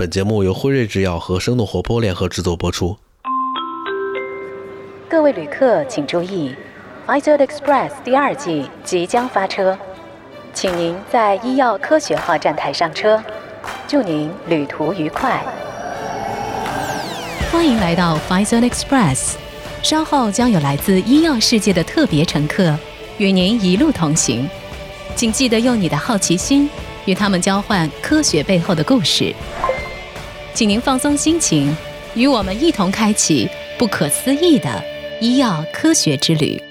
本节目由辉瑞制药和生动活泼联合制作播出。各位旅客请注意 e r Express 第二季即将发车，请您在医药科学号站台上车。祝您旅途愉快！欢迎来到 Pfizer Express，稍后将有来自医药世界的特别乘客与您一路同行，请记得用你的好奇心与他们交换科学背后的故事。请您放松心情，与我们一同开启不可思议的医药科学之旅。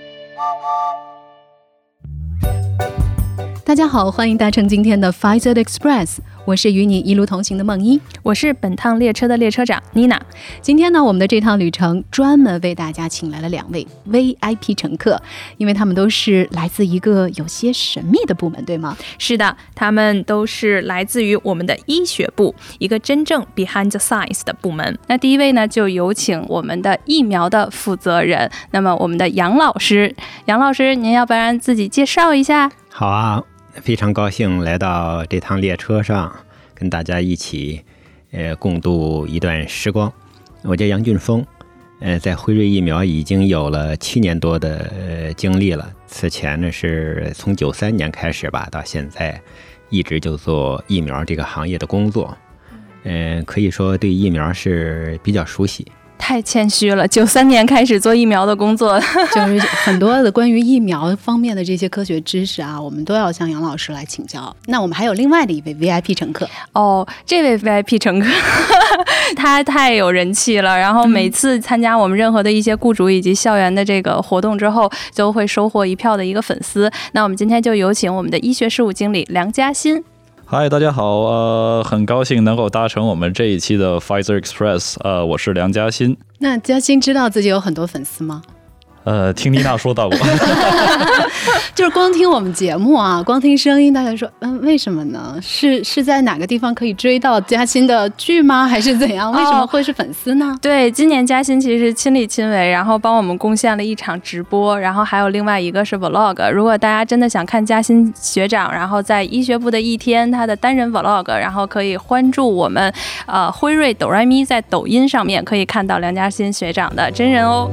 大家好，欢迎搭乘今天的 Pfizer Express。我是与你一路同行的梦一，我是本趟列车的列车长妮娜。今天呢，我们的这趟旅程专门为大家请来了两位 VIP 乘客，因为他们都是来自一个有些神秘的部门，对吗？是的，他们都是来自于我们的医学部，一个真正 behind the science 的部门。那第一位呢，就有请我们的疫苗的负责人，那么我们的杨老师，杨老师，您要不然自己介绍一下？好啊。非常高兴来到这趟列车上，跟大家一起，呃，共度一段时光。我叫杨俊峰，呃，在辉瑞疫苗已经有了七年多的呃经历了。此前呢，是从九三年开始吧，到现在一直就做疫苗这个行业的工作，嗯，可以说对疫苗是比较熟悉。太谦虚了，九三年开始做疫苗的工作，就是很多的关于疫苗方面的这些科学知识啊，我们都要向杨老师来请教。那我们还有另外的一位 VIP 乘客哦，这位 VIP 乘客 他太有人气了，然后每次参加我们任何的一些雇主以及校园的这个活动之后，都会收获一票的一个粉丝。那我们今天就有请我们的医学事务经理梁嘉欣。嗨，大家好，呃，很高兴能够搭乘我们这一期的 Pfizer Express，呃，我是梁嘉欣。那嘉欣知道自己有很多粉丝吗？呃，听妮娜说到过，就是光听我们节目啊，光听声音，大家说，嗯，为什么呢？是是在哪个地方可以追到嘉欣的剧吗？还是怎样？为什么会是粉丝呢？对，今年嘉欣其实亲力亲为，然后帮我们贡献了一场直播，然后还有另外一个是 vlog。如果大家真的想看嘉欣学长，然后在医学部的一天他的单人 vlog，然后可以关注我们呃辉瑞哆来咪在抖音上面可以看到梁嘉欣学长的真人哦。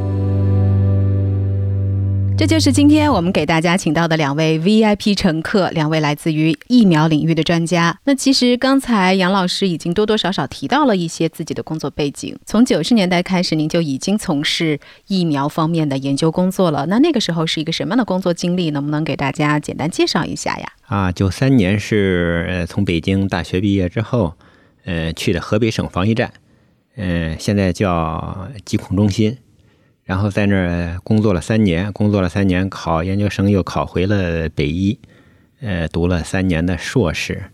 这就是今天我们给大家请到的两位 VIP 乘客，两位来自于疫苗领域的专家。那其实刚才杨老师已经多多少少提到了一些自己的工作背景。从九十年代开始，您就已经从事疫苗方面的研究工作了。那那个时候是一个什么样的工作经历？能不能给大家简单介绍一下呀？啊，九三年是从北京大学毕业之后，呃，去的河北省防疫站，嗯，现在叫疾控中心。然后在那儿工作了三年，工作了三年，考研究生又考回了北医，呃，读了三年的硕士。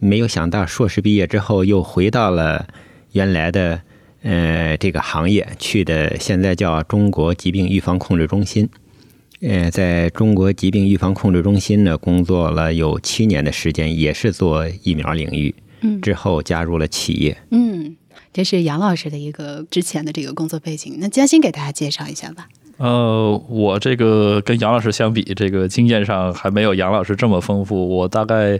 没有想到硕士毕业之后又回到了原来的呃这个行业，去的现在叫中国疾病预防控制中心。呃，在中国疾病预防控制中心呢工作了有七年的时间，也是做疫苗领域。嗯，之后加入了企业。嗯。这是杨老师的一个之前的这个工作背景，那嘉欣给大家介绍一下吧。呃，我这个跟杨老师相比，这个经验上还没有杨老师这么丰富。我大概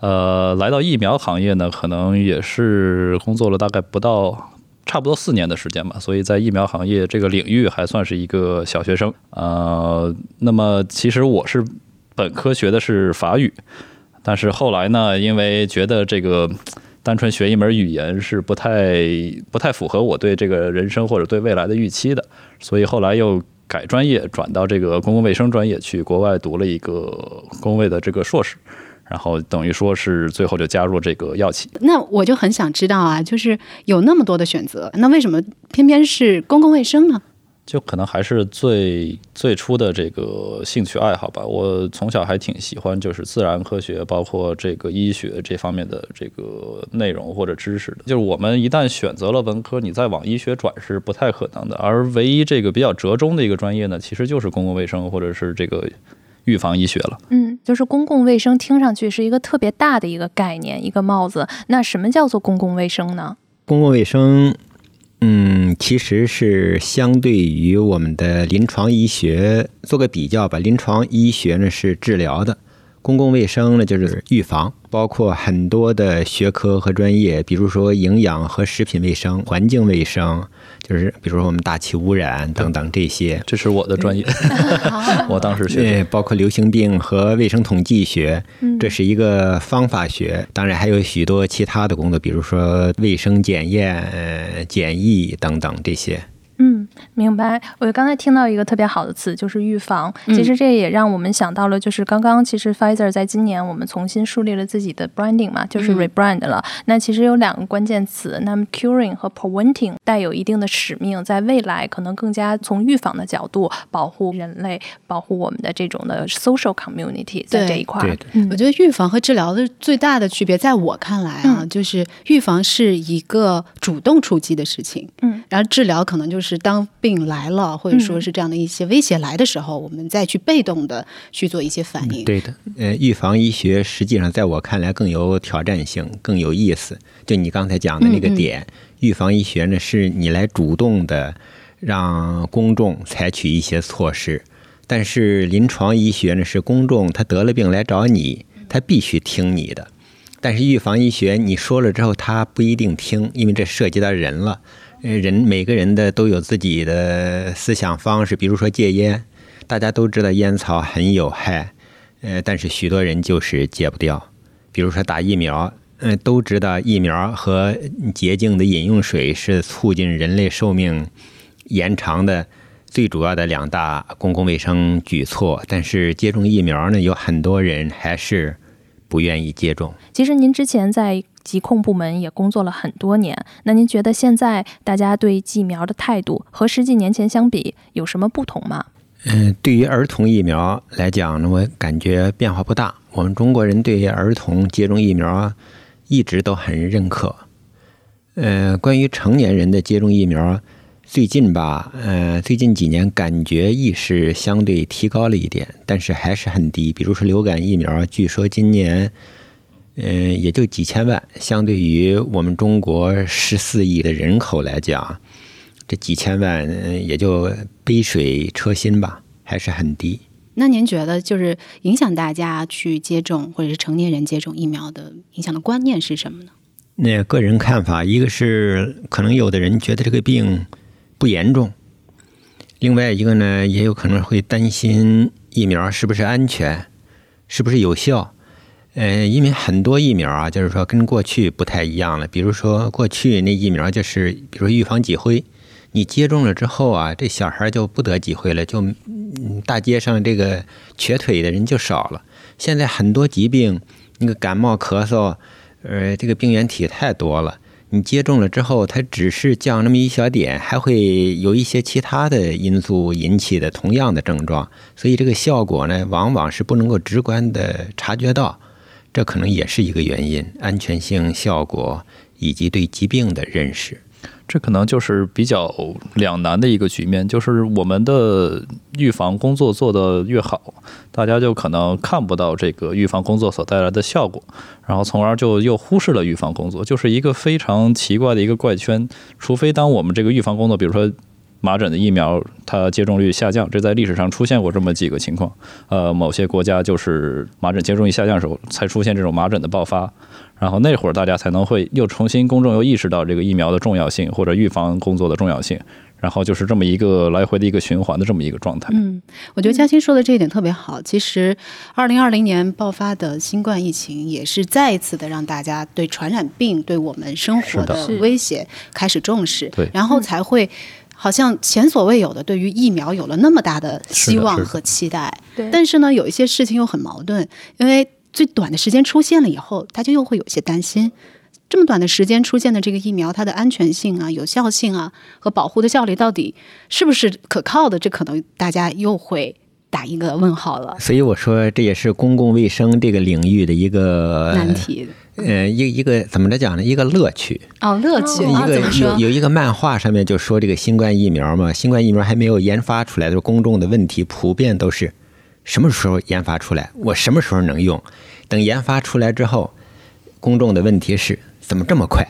呃来到疫苗行业呢，可能也是工作了大概不到差不多四年的时间吧，所以在疫苗行业这个领域还算是一个小学生。呃，那么其实我是本科学的是法语，但是后来呢，因为觉得这个。单纯学一门语言是不太不太符合我对这个人生或者对未来的预期的，所以后来又改专业，转到这个公共卫生专业去国外读了一个公卫的这个硕士，然后等于说是最后就加入这个药企。那我就很想知道啊，就是有那么多的选择，那为什么偏偏是公共卫生呢？就可能还是最最初的这个兴趣爱好吧。我从小还挺喜欢，就是自然科学，包括这个医学这方面的这个内容或者知识的。就是我们一旦选择了文科，你再往医学转是不太可能的。而唯一这个比较折中的一个专业呢，其实就是公共卫生或者是这个预防医学了。嗯，就是公共卫生听上去是一个特别大的一个概念，一个帽子。那什么叫做公共卫生呢？公共卫生。嗯，其实是相对于我们的临床医学做个比较吧。临床医学呢是治疗的，公共卫生呢，就是预防，包括很多的学科和专业，比如说营养和食品卫生、环境卫生，就是比如说我们大气污染等等这些。这是我的专业，我当时学对，包括流行病和卫生统计学，这是一个方法学。当然还有许多其他的工作，比如说卫生检验、呃、检疫等等这些。嗯，明白。我刚才听到一个特别好的词，就是预防。其实这也让我们想到了，就是刚刚其实 Pfizer 在今年我们重新树立了自己的 branding 嘛，就是 rebrand 了。那其实有两个关键词，那么 curing 和 preventing 带有一定的使命，在未来可能更加从预防的角度保护人类，保护我们的这种的 social community 在这一块。对嗯我觉得预防和治疗的最大的区别，在我看来啊，嗯就是预防是一个主动出击的事情，嗯，然后治疗可能就是当病来了，或者说是这样的一些威胁来的时候，我们再去被动的去做一些反应。对的，呃，预防医学实际上在我看来更有挑战性，更有意思。就你刚才讲的那个点，预防医学呢，是你来主动的让公众采取一些措施，但是临床医学呢，是公众他得了病来找你，他必须听你的。但是预防医学你说了之后，他不一定听，因为这涉及到人了。呃，人每个人的都有自己的思想方式，比如说戒烟，大家都知道烟草很有害，呃，但是许多人就是戒不掉。比如说打疫苗，嗯、都知道疫苗和洁净的饮用水是促进人类寿命延长的最主要的两大公共卫生举措，但是接种疫苗呢，有很多人还是不愿意接种。其实您之前在疾控部门也工作了很多年，那您觉得现在大家对疫苗的态度和十几年前相比有什么不同吗？嗯，对于儿童疫苗来讲呢，我感觉变化不大。我们中国人对于儿童接种疫苗一直都很认可。呃，关于成年人的接种疫苗，最近吧，呃，最近几年感觉意识相对提高了一点，但是还是很低。比如说流感疫苗，据说今年，嗯、也就几千万，相对于我们中国十四亿的人口来讲，这几千万呃也就杯水车薪吧，还是很低。那您觉得，就是影响大家去接种或者是成年人接种疫苗的影响的观念是什么呢？那个人看法，一个是可能有的人觉得这个病不严重，另外一个呢，也有可能会担心疫苗是不是安全，是不是有效。呃，因为很多疫苗啊，就是说跟过去不太一样了。比如说过去那疫苗就是，比如说预防脊灰，你接种了之后啊，这小孩就不得脊灰了，就嗯大街上这个瘸腿的人就少了。现在很多疾病，那个感冒、咳嗽，呃，这个病原体太多了。你接种了之后，它只是降那么一小点，还会有一些其他的因素引起的同样的症状，所以这个效果呢，往往是不能够直观的察觉到，这可能也是一个原因，安全性、效果以及对疾病的认识。这可能就是比较两难的一个局面，就是我们的预防工作做得越好，大家就可能看不到这个预防工作所带来的效果，然后从而就又忽视了预防工作，就是一个非常奇怪的一个怪圈。除非当我们这个预防工作，比如说麻疹的疫苗，它接种率下降，这在历史上出现过这么几个情况。呃，某些国家就是麻疹接种率下降的时候，才出现这种麻疹的爆发。然后那会儿大家才能会又重新公众又意识到这个疫苗的重要性或者预防工作的重要性，然后就是这么一个来回的一个循环的这么一个状态。嗯，我觉得嘉欣说的这一点特别好。其实，二零二零年爆发的新冠疫情，也是再一次的让大家对传染病对我们生活的威胁开始重视，对然后才会。好像前所未有的对于疫苗有了那么大的希望和期待，对但是呢，有一些事情又很矛盾，因为最短的时间出现了以后，大家又会有一些担心。这么短的时间出现的这个疫苗，它的安全性啊、有效性啊和保护的效力到底是不是可靠的？这可能大家又会打一个问号了。所以我说，这也是公共卫生这个领域的一个难。题呃，一一个怎么着讲呢？一个乐趣。哦，乐趣啊，一个有？有一个漫画上面就说这个新冠疫苗嘛，新冠疫苗还没有研发出来的时候，公众的问题普遍都是什么时候研发出来，我什么时候能用？等研发出来之后，公众的问题是怎么这么快？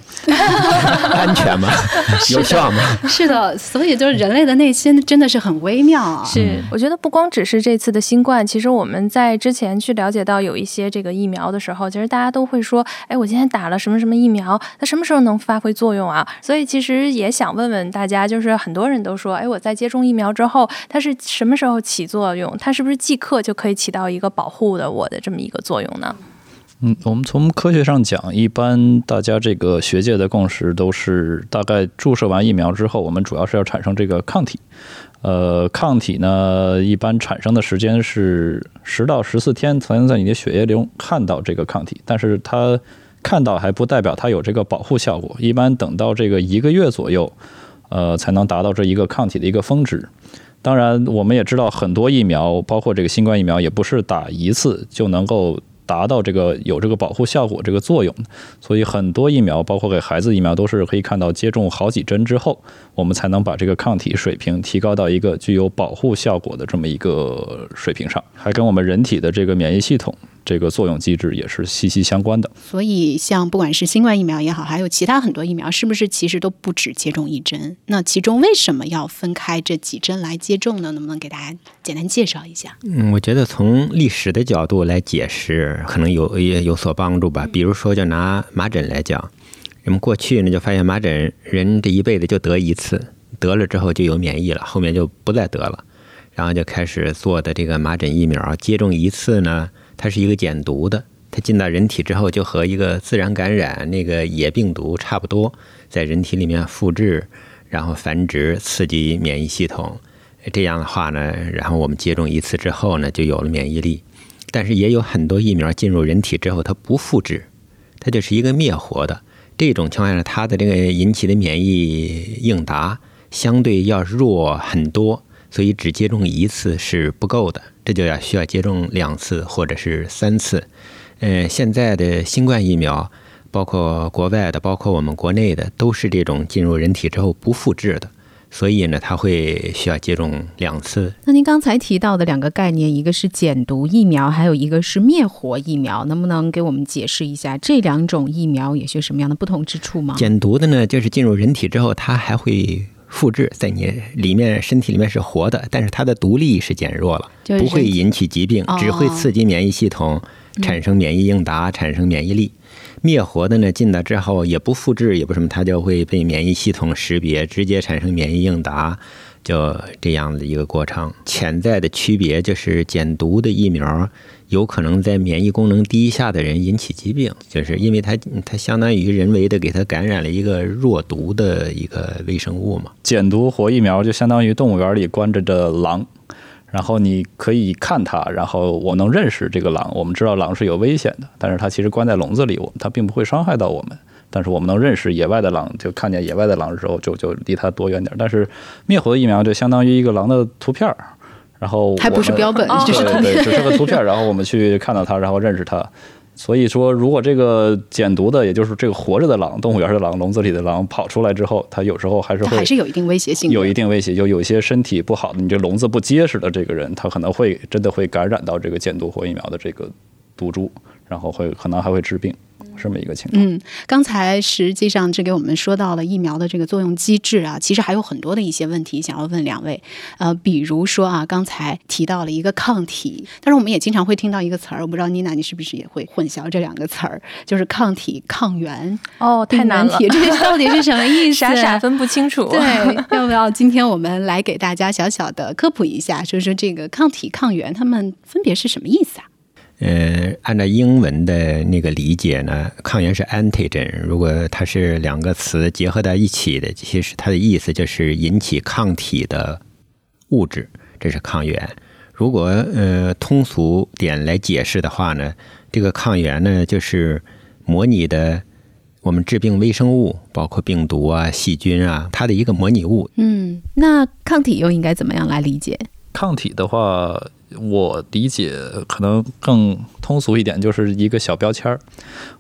安全吗？有效吗？是的，所以就是人类的内心真的是很微妙啊。是，我觉得不光只是这次的新冠，其实我们在之前去了解到有一些这个疫苗的时候，其实大家都会说，哎，我今天打了什么什么疫苗，它什么时候能发挥作用啊？所以其实也想问问大家，就是很多人都说，哎，我在接种疫苗之后，它是什么时候起作用？它是不是即刻就可以起到一个保护的我的这么一个作用呢？嗯，我们从科学上讲，一般大家这个学界的共识都是，大概注射完疫苗之后，我们主要是要产生这个抗体。呃，抗体呢，一般产生的时间是十到十四天才能在你的血液中看到这个抗体，但是它看到还不代表它有这个保护效果，一般等到这个一个月左右，呃，才能达到这一个抗体的一个峰值。当然，我们也知道很多疫苗，包括这个新冠疫苗，也不是打一次就能够。达到这个有这个保护效果这个作用，所以很多疫苗，包括给孩子疫苗，都是可以看到接种好几针之后，我们才能把这个抗体水平提高到一个具有保护效果的这么一个水平上，还跟我们人体的这个免疫系统。这个作用机制也是息息相关的。所以，像不管是新冠疫苗也好，还有其他很多疫苗，是不是其实都不止接种一针？那其中为什么要分开这几针来接种呢？能不能给大家简单介绍一下？嗯，我觉得从历史的角度来解释，可能有也有所帮助吧。比如说，就拿麻疹来讲，人们过去呢就发现麻疹人这一辈子就得一次，得了之后就有免疫了，后面就不再得了，然后就开始做的这个麻疹疫苗，接种一次呢。它是一个减毒的，它进到人体之后，就和一个自然感染那个野病毒差不多，在人体里面复制，然后繁殖，刺激免疫系统。这样的话呢，然后我们接种一次之后呢，就有了免疫力。但是也有很多疫苗进入人体之后，它不复制，它就是一个灭活的。这种情况下，它的这个引起的免疫应答相对要弱很多。所以只接种一次是不够的，这就要需要接种两次或者是三次。呃，现在的新冠疫苗，包括国外的，包括我们国内的，都是这种进入人体之后不复制的，所以呢，它会需要接种两次。那您刚才提到的两个概念，一个是减毒疫苗，还有一个是灭活疫苗，能不能给我们解释一下这两种疫苗有些什么样的不同之处吗？减毒的呢，就是进入人体之后，它还会。复制在你里面，身体里面是活的，但是它的毒力是减弱了，不会引起疾病，只会刺激免疫系统产生免疫应答，产生免疫力。灭活的呢，进来之后也不复制，也不什么，它就会被免疫系统识别，直接产生免疫应答。就这样的一个过程，潜在的区别就是减毒的疫苗有可能在免疫功能低下的人引起疾病，就是因为它它相当于人为的给它感染了一个弱毒的一个微生物嘛。减毒活疫苗就相当于动物园里关着的狼，然后你可以看它，然后我能认识这个狼，我们知道狼是有危险的，但是它其实关在笼子里，我它并不会伤害到我们。但是我们能认识野外的狼，就看见野外的狼的时候，就就离它多远点。但是灭活的疫苗就相当于一个狼的图片儿，然后还不是标本，对对，只是个图片儿。然后我们去看到它，然后认识它。所以说，如果这个减毒的，也就是这个活着的狼，动物园的狼，笼子里的狼跑出来之后，它有时候还是会还是有一定威胁性，有一定威胁。就有一些身体不好的，你这笼子不结实的这个人，他可能会真的会感染到这个减毒活疫苗的这个毒株，然后会可能还会治病。这么一个情况。嗯，刚才实际上这给我们说到了疫苗的这个作用机制啊，其实还有很多的一些问题想要问两位。呃，比如说啊，刚才提到了一个抗体，但是我们也经常会听到一个词儿，我不知道妮娜你是不是也会混淆这两个词儿，就是抗体、抗原。哦，太难了，这到底是什么意思？傻傻分不清楚。对，要不要今天我们来给大家小小的科普一下，说说这个抗体、抗原它们分别是什么意思啊？呃，按照英文的那个理解呢，抗原是 antigen。如果它是两个词结合在一起的，其实它的意思就是引起抗体的物质，这是抗原。如果呃通俗点来解释的话呢，这个抗原呢就是模拟的我们致病微生物，包括病毒啊、细菌啊，它的一个模拟物。嗯，那抗体又应该怎么样来理解？抗体的话。我理解可能更通俗一点，就是一个小标签儿。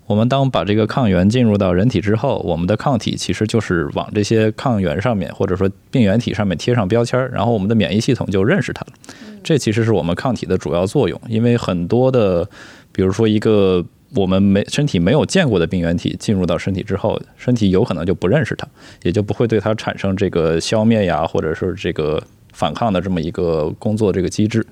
我们当把这个抗原进入到人体之后，我们的抗体其实就是往这些抗原上面，或者说病原体上面贴上标签儿，然后我们的免疫系统就认识它了。这其实是我们抗体的主要作用。因为很多的，比如说一个我们没身体没有见过的病原体进入到身体之后，身体有可能就不认识它，也就不会对它产生这个消灭呀，或者是这个反抗的这么一个工作这个机制。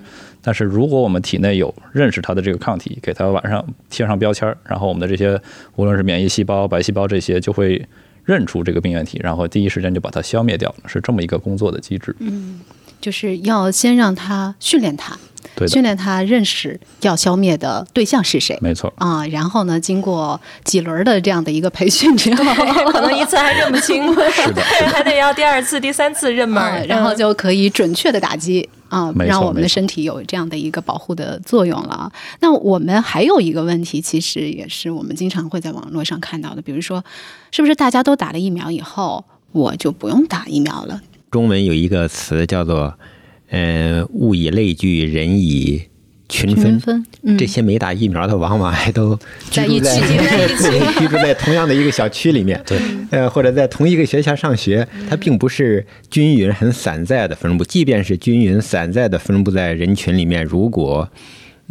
但是如果我们体内有认识它的这个抗体，给它晚上贴上标签儿，然后我们的这些无论是免疫细胞、白细胞这些就会认出这个病原体，然后第一时间就把它消灭掉，是这么一个工作的机制。嗯就是要先让他训练他，对训练他认识要消灭的对象是谁。没错，啊，然后呢，经过几轮的这样的一个培训之后，可能一次还认不清，是的还得要第二次、第三次认门啊，然后就可以准确的打击啊，让我们的身体有这样的一个保护的作用了。那我们还有一个问题，其实也是我们经常会在网络上看到的，比如说，是不是大家都打了疫苗以后，我就不用打疫苗了？中文有一个词叫做“呃，物以类聚，人以群分”。群分，嗯，这些没打疫苗的，往往还都居在一住在起在一起 居住在同样的一个小区里面，对，呃，或者在同一个学校上学，它并不是均匀、很散在的分布。即便是均匀、散在的分布在人群里面，如果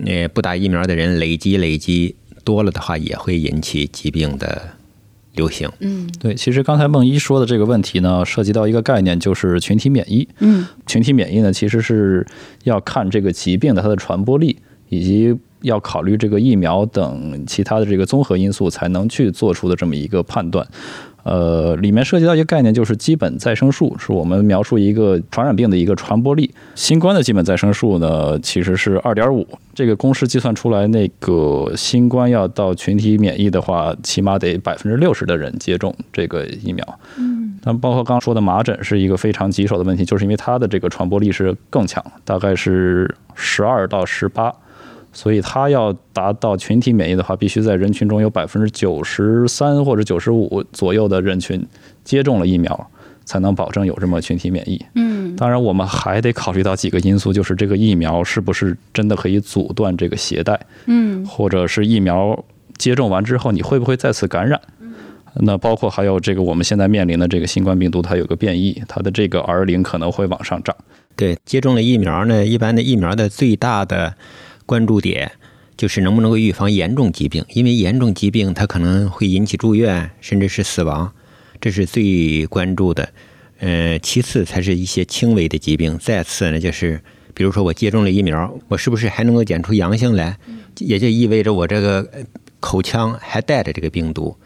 呃不打疫苗的人累积累积多了的话，也会引起疾病的流行。嗯对，其实刚才孟一说的这个问题呢，涉及到一个概念，就是群体免疫。嗯群体免疫呢，其实是要看这个疾病的它的传播力，以及要考虑这个疫苗等其他的这个综合因素，才能去做出的这么一个判断。呃，里面涉及到一个概念，就是基本再生数，是我们描述一个传染病的一个传播力。新冠的基本再生数呢，其实是二点五。这个公式计算出来，那个新冠要到群体免疫的话，起码得百分之六十的人接种这个疫苗。嗯，但包括刚刚说的麻疹是一个非常棘手的问题，就是因为它的这个传播力是更强，大概是十二到十八。所以它要达到群体免疫的话，必须在人群中有百分之九十三或者九十五左右的人群接种了疫苗，才能保证有这么群体免疫。嗯当然，我们还得考虑到几个因素，就是这个疫苗是不是真的可以阻断这个携带，嗯或者是疫苗接种完之后你会不会再次感染？那包括还有这个我们现在面临的这个新冠病毒，它有个变异，它的这个 R 零可能会往上涨。对，接种了疫苗呢，一般的疫苗的最大的关注点就是能不能够预防严重疾病，因为严重疾病它可能会引起住院，甚至是死亡，这是最关注的。呃，其次才是一些轻微的疾病，再次呢就是，比如说我接种了疫苗，我是不是还能够检出阳性来？也就意味着我这个呃口腔还带着这个病毒，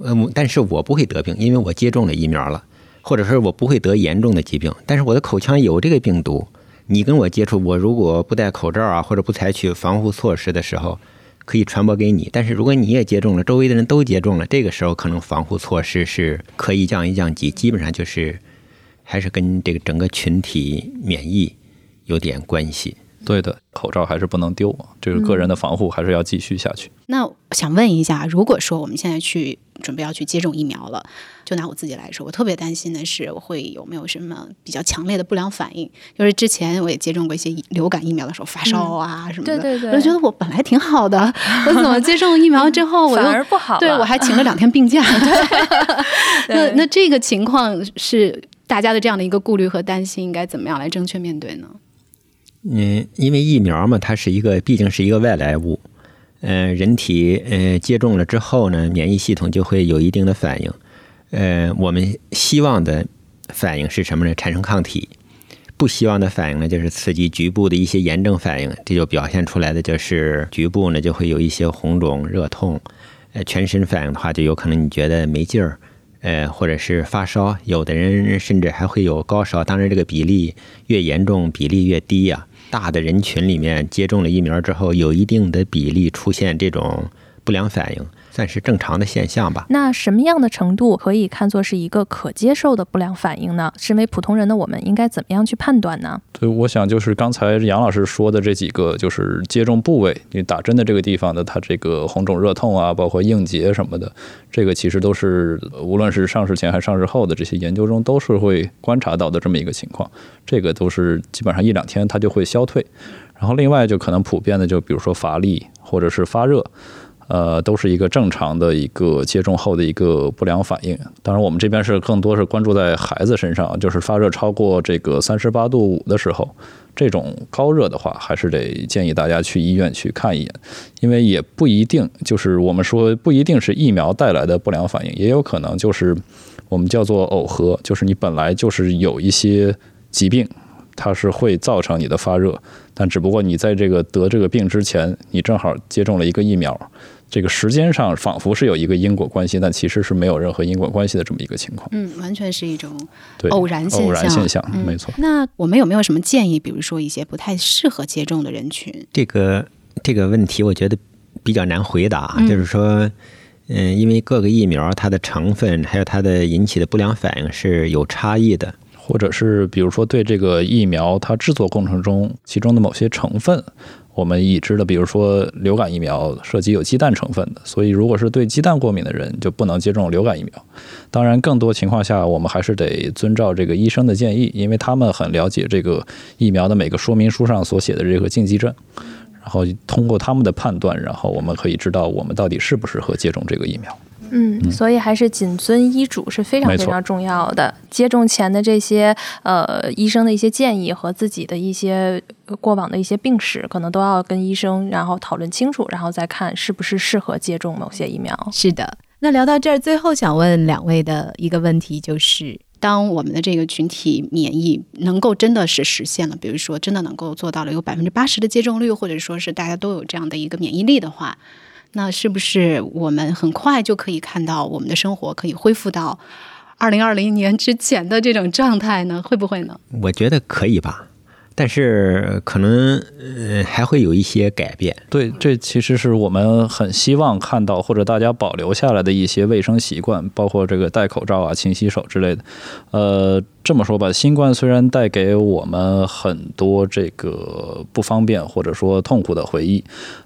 嗯，但是我不会得病，因为我接种了疫苗了。或者说我不会得严重的疾病，但是我的口腔有这个病毒，你跟我接触，我如果不戴口罩啊，或者不采取防护措施的时候，可以传播给你。但是如果你也接种了，周围的人都接种了，这个时候可能防护措施是可以降一降级，基本上就是还是跟这个整个群体免疫有点关系。对的，口罩还是不能丢，这个个人的防护还是要继续下去。那想问一下，如果说我们现在去准备要去接种疫苗了，就拿我自己来说，我特别担心的是我会有没有什么比较强烈的不良反应。就是之前我也接种过一些流感疫苗的时候，发烧啊什么的，对对对我就觉得我本来挺好的，我怎么接种疫苗之后我又反而不好了对我还请了两天病假。那那这个情况是大家的这样的一个顾虑和担心，应该怎么样来正确面对呢？嗯，因为疫苗嘛，它是一个毕竟是一个外来物，呃，人体呃接种了之后呢，免疫系统就会有一定的反应。呃，我们希望的反应是什么呢？产生抗体。不希望的反应呢，就是刺激局部的一些炎症反应，这就表现出来的就是局部呢就会有一些红肿、热痛。呃，全身反应的话，就有可能你觉得没劲儿，呃，或者是发烧，有的人甚至还会有高烧。当然，这个比例越严重，比例越低呀、大的人群里面接种了疫苗之后，有一定的比例出现这种不良反应，算是正常的现象吧。那什么样的程度可以看作是一个可接受的不良反应呢？身为普通人的我们应该怎么样去判断呢？对，我想就是刚才杨老师说的这几个，就是接种部位，你打针的这个地方的，它这个红肿、热痛啊，包括硬结什么的，这个其实都是无论是上市前还是上市后的这些研究中，都是会观察到的这么一个情况。这个都是基本上一两天它就会消退。然后另外就可能普遍的，就比如说乏力或者是发热。呃，都是一个正常的一个接种后的一个不良反应。当然，我们这边是更多是关注在孩子身上，就是发热超过这个三十八度五的时候，这种高热的话，还是得建议大家去医院去看一眼，因为也不一定就是我们说不一定是疫苗带来的不良反应，也有可能就是我们叫做耦合，就是你本来就是有一些疾病。它是会造成你的发热，但只不过你在这个得这个病之前，你正好接种了一个疫苗，这个时间上仿佛是有一个因果关系，但其实是没有任何因果关系的这么一个情况。嗯，完全是一种偶然现象。偶然现象，嗯没错。那我们有没有什么建议？比如说一些不太适合接种的人群？这个这个问题，我觉得比较难回答。嗯就是说，嗯，因为各个疫苗它的成分还有它的引起的不良反应是有差异的。或者是比如说对这个疫苗它制作过程中其中的某些成分，我们已知的，比如说流感疫苗涉及有鸡蛋成分的，所以如果是对鸡蛋过敏的人，就不能接种流感疫苗。当然，更多情况下，我们还是得遵照这个医生的建议，因为他们很了解这个疫苗的每个说明书上所写的这个禁忌症。然后通过他们的判断，然后我们可以知道我们到底适不适合接种这个疫苗。嗯，所以还是谨遵医嘱是非常非常重要的。接种前的这些呃医生的一些建议和自己的一些呃过往的一些病史，可能都要跟医生然后讨论清楚，然后再看是不是适合接种某些疫苗。是的。那聊到这儿，最后想问两位的一个问题就是。当我们的这个群体免疫能够真的是实现了，比如说真的能够做到了有百分之八十的接种率，或者说是大家都有这样的一个免疫力的话，那是不是我们很快就可以看到我们的生活可以恢复到二零二零年之前的这种状态呢？会不会呢？我觉得可以吧，但是可能呃还会有一些改变。对，这其实是我们很希望看到或者大家保留下来的一些卫生习惯，包括这个戴口罩啊、勤洗手之类的。呃，这么说吧，新冠虽然带给我们很多这个不方便或者说痛苦的回忆，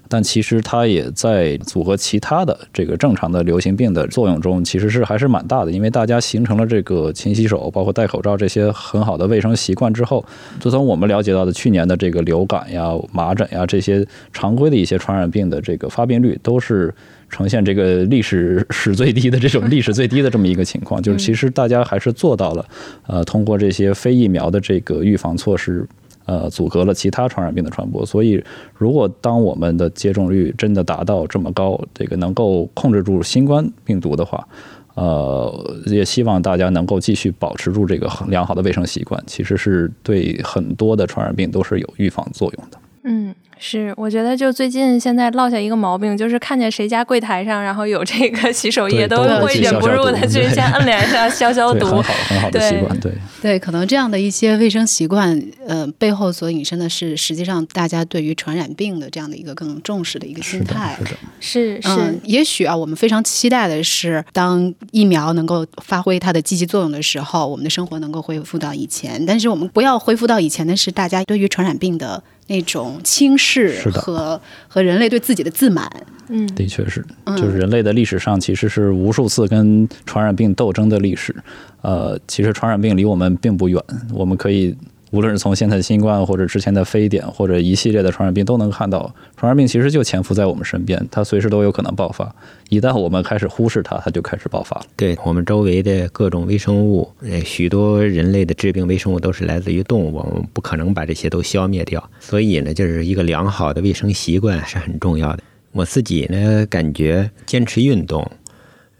但其实它也在组合其他的这个正常的流行病的作用中，其实是还是蛮大的。因为大家形成了这个勤洗手、包括戴口罩这些很好的卫生习惯之后，自从我们了解到的去年的这个流感呀、麻疹呀这些常规的一些传染病的这个发病率都是。呈现这个历史史最低的这种历史最低的这么一个情况，就是其实大家还是做到了，呃，通过这些非疫苗的这个预防措施，呃，阻隔了其他传染病的传播。所以，如果当我们的接种率真的达到这么高，这个能够控制住新冠病毒的话，呃，也希望大家能够继续保持住这个良好的卫生习惯，其实是对很多的传染病都是有预防作用的。嗯，是，我觉得就最近现在落下一个毛病，就是看见谁家柜台上然后有这个洗手液，都会忍不住的去对先摁两下消消，毒很。好很好的习惯，对。对，可能这样的一些卫生习惯，呃，背后所引申的是，实际上大家对于传染病的这样的一个更重视的一个心态。是的，是是，嗯，也许啊，我们非常期待的是，当疫苗能够发挥它的积极作用的时候，我们的生活能够恢复到以前。但是我们不要恢复到以前的是大家对于传染病的那种轻视和和人类对自己的自满。嗯，的确是，嗯就是人类的历史上其实是无数次跟传染病斗争的历史。呃，其实传染病离我们并不远，我们可以无论是从现在的新冠，或者之前的非典，或者一系列的传染病，都能看到，传染病其实就潜伏在我们身边，它随时都有可能爆发。一旦我们开始忽视它，它就开始爆发。对我们周围的各种微生物，呃，许多人类的致病微生物都是来自于动物，我们不可能把这些都消灭掉。所以呢，就是一个良好的卫生习惯是很重要的。我自己呢，感觉坚持运动，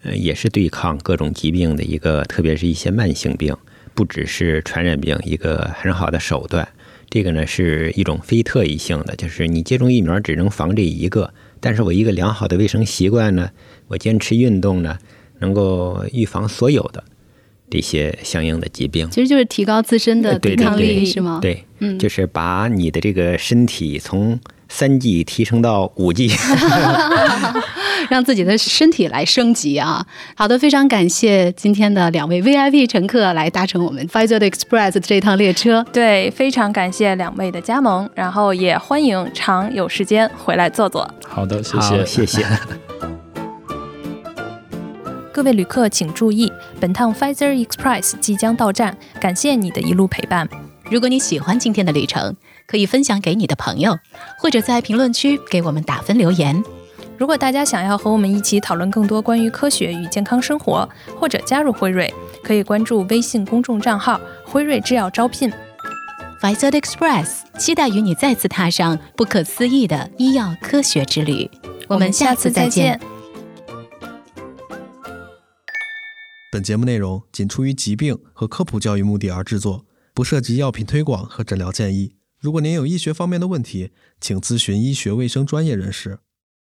呃，也是对抗各种疾病的一个，特别是一些慢性病，不只是传染病一个很好的手段。这个呢是一种非特异性的，就是你接种疫苗只能防这一个，但是我一个良好的卫生习惯呢，我坚持运动呢，能够预防所有的这些相应的疾病。其实就是提高自身的抵抗力，是吗？，对，嗯就是把你的这个身体从三 G 提升到五 G。让自己的身体来升级啊！好的，非常感谢今天的两位 VIP 乘客来搭乘我们 Pfizer Express 这趟列车。对，非常感谢两位的加盟，然后也欢迎常有时间回来坐坐。好的，谢，谢，谢谢。各位旅客请注意，本趟 Pfizer Express 即将到站，感谢你的一路陪伴。如果你喜欢今天的旅程，可以分享给你的朋友，或者在评论区给我们打分留言。如果大家想要和我们一起讨论更多关于科学与健康生活，或者加入辉瑞，可以关注微信公众账号“辉瑞制药招聘”。Pfizer Express 期待与你再次踏上不可思议的医药科学之旅。我们下次再见。本节目内容仅出于疾病和科普教育目的而制作，不涉及药品推广和诊疗建议。如果您有医学方面的问题，请咨询医学卫生专业人士。